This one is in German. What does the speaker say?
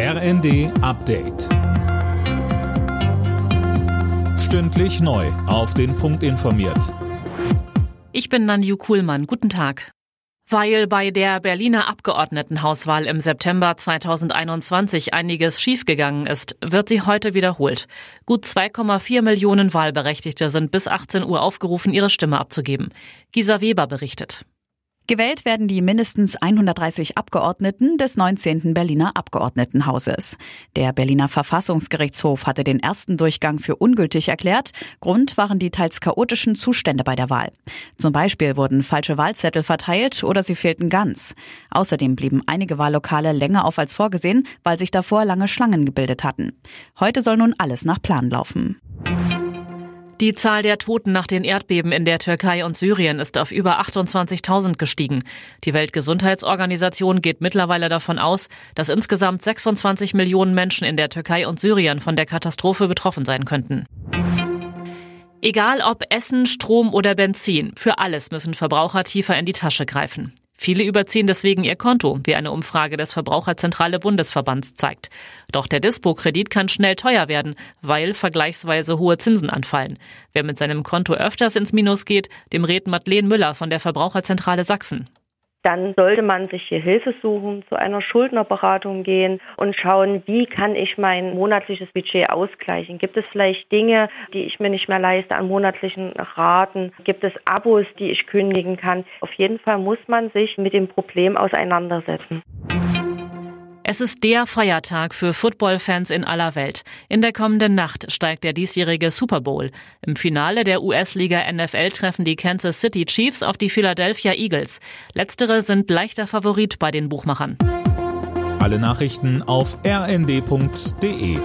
RND Update. Stündlich neu. Auf den Punkt informiert. Ich bin Nanju Kuhlmann. Guten Tag. Weil bei der Berliner Abgeordnetenhauswahl im September 2021 einiges schiefgegangen ist, wird sie heute wiederholt. Gut 2,4 Millionen Wahlberechtigte sind bis 18 Uhr aufgerufen, ihre Stimme abzugeben. Gisa Weber berichtet. Gewählt werden die mindestens 130 Abgeordneten des 19. Berliner Abgeordnetenhauses. Der Berliner Verfassungsgerichtshof hatte den ersten Durchgang für ungültig erklärt. Grund waren die teils chaotischen Zustände bei der Wahl. Zum Beispiel wurden falsche Wahlzettel verteilt oder sie fehlten ganz. Außerdem blieben einige Wahllokale länger auf als vorgesehen, weil sich davor lange Schlangen gebildet hatten. Heute soll nun alles nach Plan laufen. Die Zahl der Toten nach den Erdbeben in der Türkei und Syrien ist auf über 28.000 gestiegen. Die Weltgesundheitsorganisation geht mittlerweile davon aus, dass insgesamt 26 Millionen Menschen in der Türkei und Syrien von der Katastrophe betroffen sein könnten. Egal ob Essen, Strom oder Benzin, für alles müssen Verbraucher tiefer in die Tasche greifen. Viele überziehen deswegen ihr Konto, wie eine Umfrage des Verbraucherzentrale Bundesverbands zeigt. Doch der Dispo-Kredit kann schnell teuer werden, weil vergleichsweise hohe Zinsen anfallen. Wer mit seinem Konto öfters ins Minus geht, dem rät Madeleine Müller von der Verbraucherzentrale Sachsen dann sollte man sich hier Hilfe suchen, zu einer Schuldnerberatung gehen und schauen, wie kann ich mein monatliches Budget ausgleichen. Gibt es vielleicht Dinge, die ich mir nicht mehr leiste an monatlichen Raten? Gibt es Abos, die ich kündigen kann? Auf jeden Fall muss man sich mit dem Problem auseinandersetzen. Es ist der Feiertag für Footballfans in aller Welt. In der kommenden Nacht steigt der diesjährige Super Bowl. Im Finale der US-Liga NFL treffen die Kansas City Chiefs auf die Philadelphia Eagles. Letztere sind leichter Favorit bei den Buchmachern. Alle Nachrichten auf rnd.de